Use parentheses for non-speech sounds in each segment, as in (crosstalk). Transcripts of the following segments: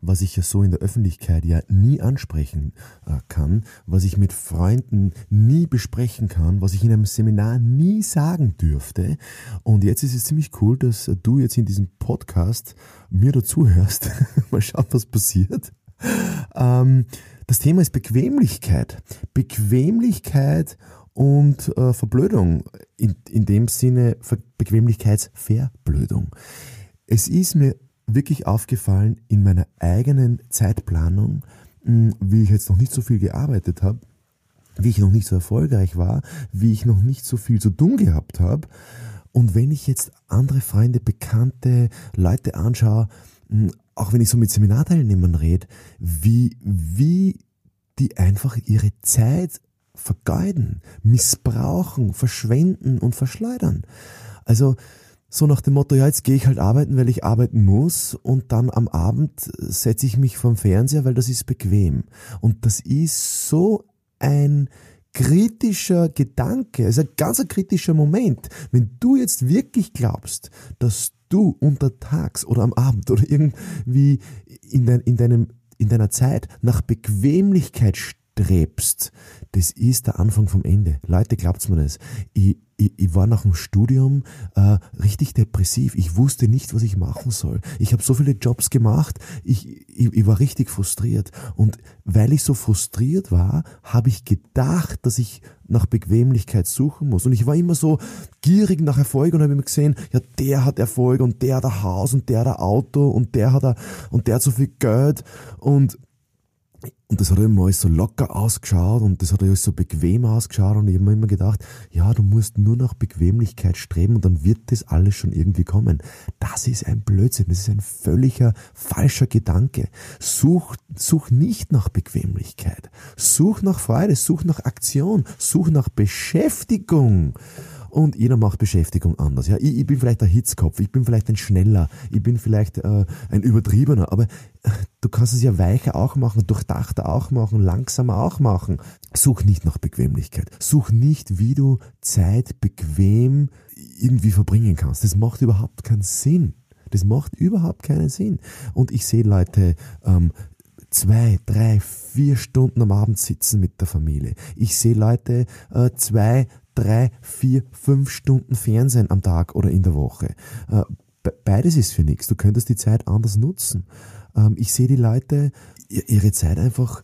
was ich ja so in der Öffentlichkeit ja nie ansprechen äh, kann, was ich mit Freunden nie besprechen kann, was ich in einem Seminar nie sagen dürfte. Und jetzt ist es ziemlich cool, dass du jetzt in diesem Podcast mir dazuhörst. (laughs) Mal schauen, was passiert. Ähm, das Thema ist Bequemlichkeit. Bequemlichkeit und äh, Verblödung. In, in dem Sinne Bequemlichkeitsverblödung. Es ist mir wirklich aufgefallen in meiner eigenen Zeitplanung, hm, wie ich jetzt noch nicht so viel gearbeitet habe, wie ich noch nicht so erfolgreich war, wie ich noch nicht so viel zu tun gehabt habe. Und wenn ich jetzt andere Freunde, Bekannte, Leute anschaue, hm, auch wenn ich so mit Seminarteilnehmern rede, wie, wie die einfach ihre Zeit vergeuden, missbrauchen, verschwenden und verschleudern. Also so nach dem Motto, ja, jetzt gehe ich halt arbeiten, weil ich arbeiten muss und dann am Abend setze ich mich vom Fernseher, weil das ist bequem. Und das ist so ein kritischer Gedanke, also ein ganz kritischer Moment. Wenn du jetzt wirklich glaubst, dass du untertags oder am Abend oder irgendwie in, dein, in, deinem, in deiner Zeit nach Bequemlichkeit strebst, das ist der Anfang vom Ende. Leute, glaubt's mir das. Ich, ich, ich war nach dem Studium äh, richtig depressiv. Ich wusste nicht, was ich machen soll. Ich habe so viele Jobs gemacht, ich, ich, ich war richtig frustriert. Und weil ich so frustriert war, habe ich gedacht, dass ich nach Bequemlichkeit suchen muss. Und ich war immer so gierig nach Erfolg und habe immer gesehen, ja, der hat Erfolg und der hat ein Haus und der hat ein Auto und der hat, ein, und der hat so viel Geld. Und und das hat immer alles so locker ausgeschaut und das hat alles so bequem ausgeschaut und ich habe mir immer gedacht, ja, du musst nur nach Bequemlichkeit streben und dann wird das alles schon irgendwie kommen. Das ist ein Blödsinn, das ist ein völliger falscher Gedanke. Such, such nicht nach Bequemlichkeit. Such nach Freude, such nach Aktion, such nach Beschäftigung und jeder macht Beschäftigung anders. Ja, ich, ich bin vielleicht ein Hitzkopf, ich bin vielleicht ein Schneller, ich bin vielleicht äh, ein Übertriebener, aber äh, du kannst es ja weicher auch machen, durchdachter auch machen, langsamer auch machen. Such nicht nach Bequemlichkeit. Such nicht, wie du Zeit bequem irgendwie verbringen kannst. Das macht überhaupt keinen Sinn. Das macht überhaupt keinen Sinn. Und ich sehe Leute, ähm, zwei, drei, vier Stunden am Abend sitzen mit der Familie. Ich sehe Leute äh, zwei, drei, vier, fünf Stunden Fernsehen am Tag oder in der Woche. Äh, beides ist für nichts. Du könntest die Zeit anders nutzen. Ähm, ich sehe die Leute ihre Zeit einfach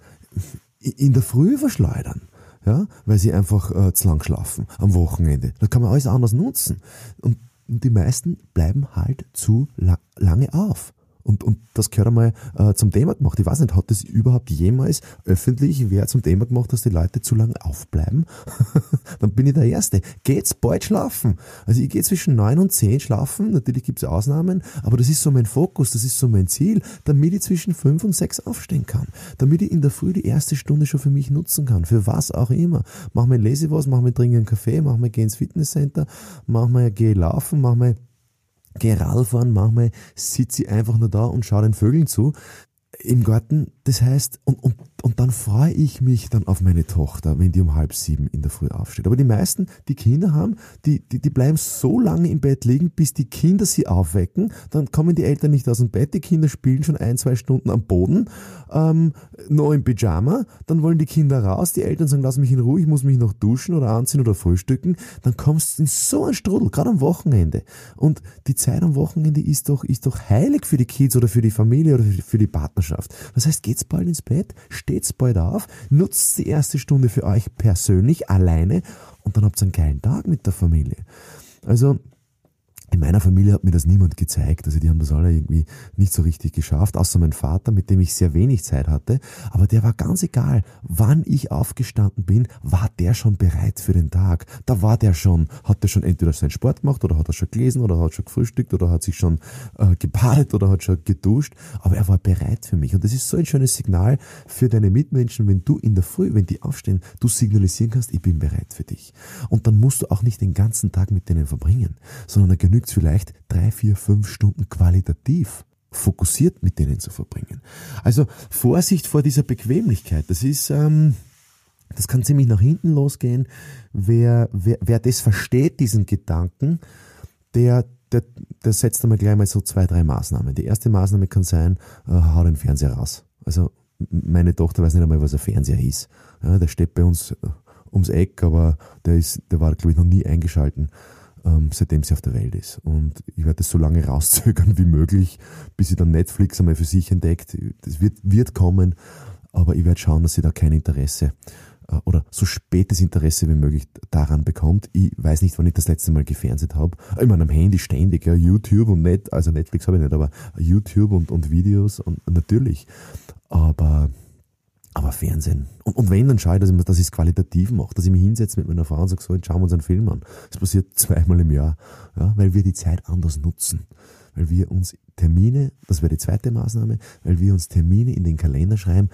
in der Früh verschleudern. Ja, weil sie einfach äh, zu lang schlafen am Wochenende. Da kann man alles anders nutzen. Und die meisten bleiben halt zu la lange auf. Und, und das gehört einmal äh, zum Thema gemacht. Ich weiß nicht, hat das überhaupt jemals öffentlich wer zum Thema gemacht, dass die Leute zu lange aufbleiben? (laughs) Dann bin ich der Erste. Geht's bald schlafen? Also ich gehe zwischen neun und zehn schlafen. Natürlich gibt's Ausnahmen, aber das ist so mein Fokus, das ist so mein Ziel, damit ich zwischen fünf und sechs aufstehen kann. Damit ich in der Früh die erste Stunde schon für mich nutzen kann. Für was auch immer. Mach mal lese was, mach mal trinken einen Kaffee, mach mal geh ins Fitnesscenter, mach mal geh laufen, mach mal gehe Radfahren, manchmal sitze ich einfach nur da und schaue den Vögeln zu im Garten. Das heißt, und, und und dann freue ich mich dann auf meine Tochter, wenn die um halb sieben in der Früh aufsteht. Aber die meisten, die Kinder haben, die, die, die bleiben so lange im Bett liegen, bis die Kinder sie aufwecken. Dann kommen die Eltern nicht aus dem Bett, die Kinder spielen schon ein, zwei Stunden am Boden, ähm, noch im Pyjama. Dann wollen die Kinder raus, die Eltern sagen, lass mich in Ruhe, ich muss mich noch duschen oder anziehen oder frühstücken. Dann kommst du in so einen Strudel, gerade am Wochenende. Und die Zeit am Wochenende ist doch, ist doch heilig für die Kids oder für die Familie oder für die Partnerschaft. Das heißt, geht's bald ins Bett, steht's bald auf, nutzt die erste Stunde für euch persönlich, alleine und dann habt ihr einen geilen Tag mit der Familie. Also, in meiner Familie hat mir das niemand gezeigt. Also die haben das alle irgendwie nicht so richtig geschafft, außer mein Vater, mit dem ich sehr wenig Zeit hatte. Aber der war ganz egal, wann ich aufgestanden bin, war der schon bereit für den Tag. Da war der schon, hat der schon entweder seinen Sport gemacht oder hat er schon gelesen oder hat schon gefrühstückt oder hat sich schon äh, gebadet oder hat schon geduscht. Aber er war bereit für mich. Und das ist so ein schönes Signal für deine Mitmenschen, wenn du in der Früh, wenn die aufstehen, du signalisieren kannst, ich bin bereit für dich. Und dann musst du auch nicht den ganzen Tag mit denen verbringen, sondern da genügt es vielleicht drei, vier, fünf Stunden qualitativ fokussiert mit denen zu verbringen. Also Vorsicht vor dieser Bequemlichkeit. Das ist, ähm, das kann ziemlich nach hinten losgehen. Wer, wer, wer das versteht, diesen Gedanken, der, der, der setzt einmal gleich mal so zwei, drei Maßnahmen. Die erste Maßnahme kann sein, äh, hau den Fernseher raus. Also meine Tochter weiß nicht einmal, was ein Fernseher ist. Ja, der steht bei uns äh, ums Eck, aber der ist, der war, glaube ich, noch nie eingeschalten ähm, seitdem sie auf der Welt ist. Und ich werde das so lange (laughs) rauszögern wie möglich, bis sie dann Netflix einmal für sich entdeckt. Das wird, wird kommen, aber ich werde schauen, dass sie da kein Interesse äh, oder so spätes Interesse wie möglich daran bekommt. Ich weiß nicht, wann ich das letzte Mal gefernseht habe. Ich meine, am Handy ständig, ja, YouTube und Net, also Netflix habe ich nicht, aber YouTube und, und Videos und natürlich. Aber aber Fernsehen. Und, und wenn, dann schaue ich, dass ich, es qualitativ mache, dass ich mich hinsetze mit meiner Frau und sage, so, jetzt schauen wir uns einen Film an. Das passiert (laughs) zweimal im Jahr, ja, weil wir die Zeit anders nutzen. Weil wir uns Termine, das wäre die zweite Maßnahme, weil wir uns Termine in den Kalender schreiben,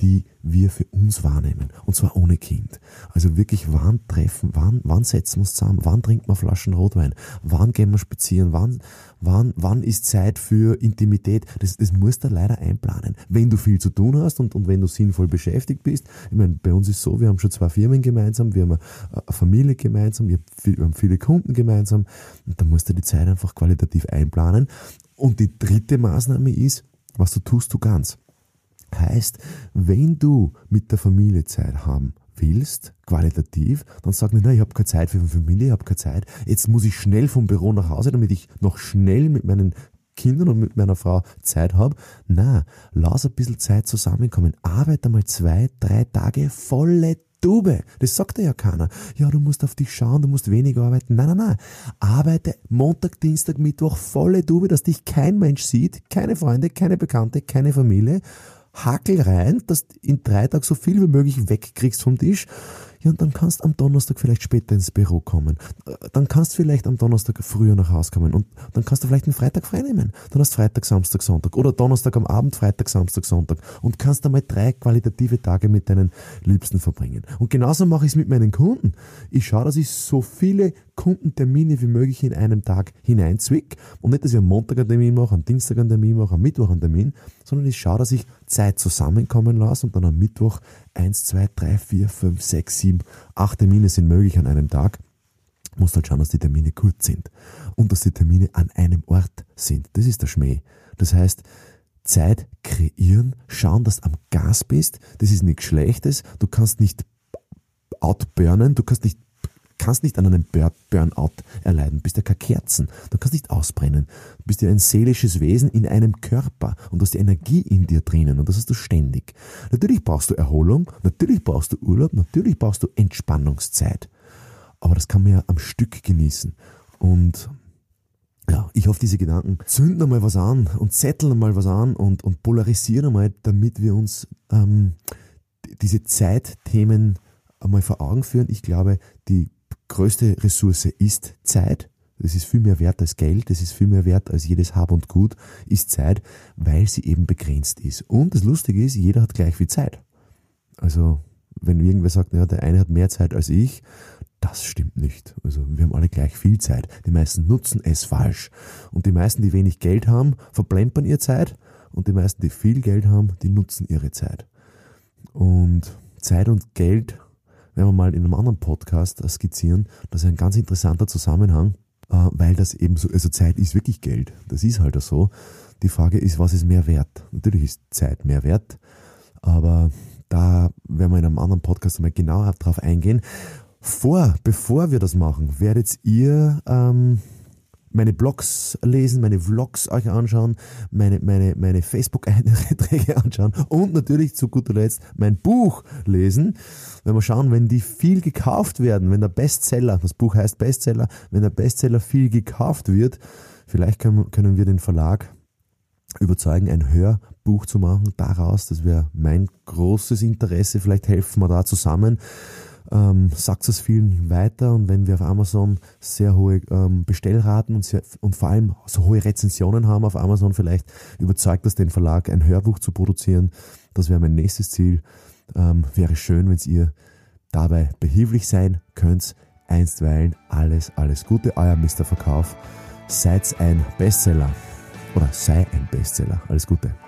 die wir für uns wahrnehmen. Und zwar ohne Kind. Also wirklich, wann treffen, wann, wann setzen wir uns zusammen, wann trinken wir Flaschen Rotwein, wann gehen wir spazieren, wann, wann, wann ist Zeit für Intimität. Das, das musst du leider einplanen. Wenn du viel zu tun hast und, und wenn du sinnvoll beschäftigt bist. Ich meine, bei uns ist so, wir haben schon zwei Firmen gemeinsam, wir haben eine, eine Familie gemeinsam, wir haben viele Kunden gemeinsam. Und da musst du die Zeit einfach qualitativ einplanen. Und die dritte Maßnahme ist, was du tust, du ganz. Heißt, wenn du mit der Familie Zeit haben willst, qualitativ, dann sag nicht, nein, ich habe keine Zeit für meine Familie, ich habe keine Zeit. Jetzt muss ich schnell vom Büro nach Hause, damit ich noch schnell mit meinen Kindern und mit meiner Frau Zeit habe. Na, lass ein bisschen Zeit zusammenkommen. Arbeite mal zwei, drei Tage volle Tube. Das sagt ja keiner. Ja, du musst auf dich schauen, du musst weniger arbeiten. Nein, nein, nein. Arbeite Montag, Dienstag, Mittwoch volle Tube, dass dich kein Mensch sieht, keine Freunde, keine Bekannte, keine Familie hakel rein, dass in drei Tagen so viel wie möglich wegkriegst vom Tisch. Ja, und dann kannst am Donnerstag vielleicht später ins Büro kommen. Dann kannst vielleicht am Donnerstag früher nach Hause kommen und dann kannst du vielleicht einen Freitag frei nehmen. Dann hast Freitag, Samstag, Sonntag oder Donnerstag am Abend, Freitag, Samstag, Sonntag und kannst einmal drei qualitative Tage mit deinen Liebsten verbringen. Und genauso mache ich es mit meinen Kunden. Ich schaue, dass ich so viele Kundentermine wie möglich in einem Tag hineinzwick und nicht, dass ich am Montag einen Termin mache, am Dienstag einen Termin mache, am Mittwoch einen Termin, sondern ich schaue, dass ich Zeit zusammenkommen lasse und dann am Mittwoch eins, zwei, drei, vier, fünf, sechs, sieben, acht Termine sind möglich an einem Tag. Muss halt schauen, dass die Termine kurz sind und dass die Termine an einem Ort sind. Das ist der Schmäh. Das heißt, Zeit kreieren, schauen, dass du am Gas bist. Das ist nichts Schlechtes. Du kannst nicht outburnen, du kannst nicht kannst nicht an einem Burnout erleiden, bist ja keine Kerzen, du kannst nicht ausbrennen. Du bist ja ein seelisches Wesen in einem Körper und du hast die Energie in dir drinnen und das hast du ständig. Natürlich brauchst du Erholung, natürlich brauchst du Urlaub, natürlich brauchst du Entspannungszeit. Aber das kann man ja am Stück genießen. Und ja, ich hoffe, diese Gedanken zünden einmal was an und zetteln einmal was an und, und polarisieren einmal, damit wir uns ähm, diese Zeitthemen einmal vor Augen führen. Ich glaube, die größte Ressource ist Zeit. Das ist viel mehr wert als Geld, das ist viel mehr wert als jedes Hab und Gut, ist Zeit, weil sie eben begrenzt ist. Und das Lustige ist, jeder hat gleich viel Zeit. Also, wenn irgendwer sagt, ja, der eine hat mehr Zeit als ich, das stimmt nicht. Also, wir haben alle gleich viel Zeit. Die meisten nutzen es falsch. Und die meisten, die wenig Geld haben, verplempern ihre Zeit. Und die meisten, die viel Geld haben, die nutzen ihre Zeit. Und Zeit und Geld werden wir mal in einem anderen Podcast skizzieren. Das ist ein ganz interessanter Zusammenhang, äh, weil das eben so, also Zeit ist wirklich Geld. Das ist halt so. Die Frage ist, was ist mehr wert? Natürlich ist Zeit mehr wert, aber da werden wir in einem anderen Podcast einmal genauer drauf eingehen. Vor, bevor wir das machen, werdet ihr ähm, meine Blogs lesen, meine Vlogs euch anschauen, meine, meine, meine Facebook-Einträge (laughs) anschauen und natürlich zu guter Letzt mein Buch lesen. Wenn wir schauen, wenn die viel gekauft werden, wenn der Bestseller, das Buch heißt Bestseller, wenn der Bestseller viel gekauft wird, vielleicht können, können wir den Verlag überzeugen, ein Hörbuch zu machen daraus. Das wäre mein großes Interesse. Vielleicht helfen wir da zusammen ähm, sagt es vielen weiter und wenn wir auf Amazon sehr hohe ähm, Bestellraten und, sehr, und vor allem so hohe Rezensionen haben auf Amazon, vielleicht überzeugt das den Verlag, ein Hörbuch zu produzieren. Das wäre mein nächstes Ziel. Ähm, wäre schön, wenn ihr dabei behilflich sein könnt. Einstweilen alles, alles Gute, euer Mr. Verkauf. Seid ein Bestseller oder sei ein Bestseller. Alles Gute.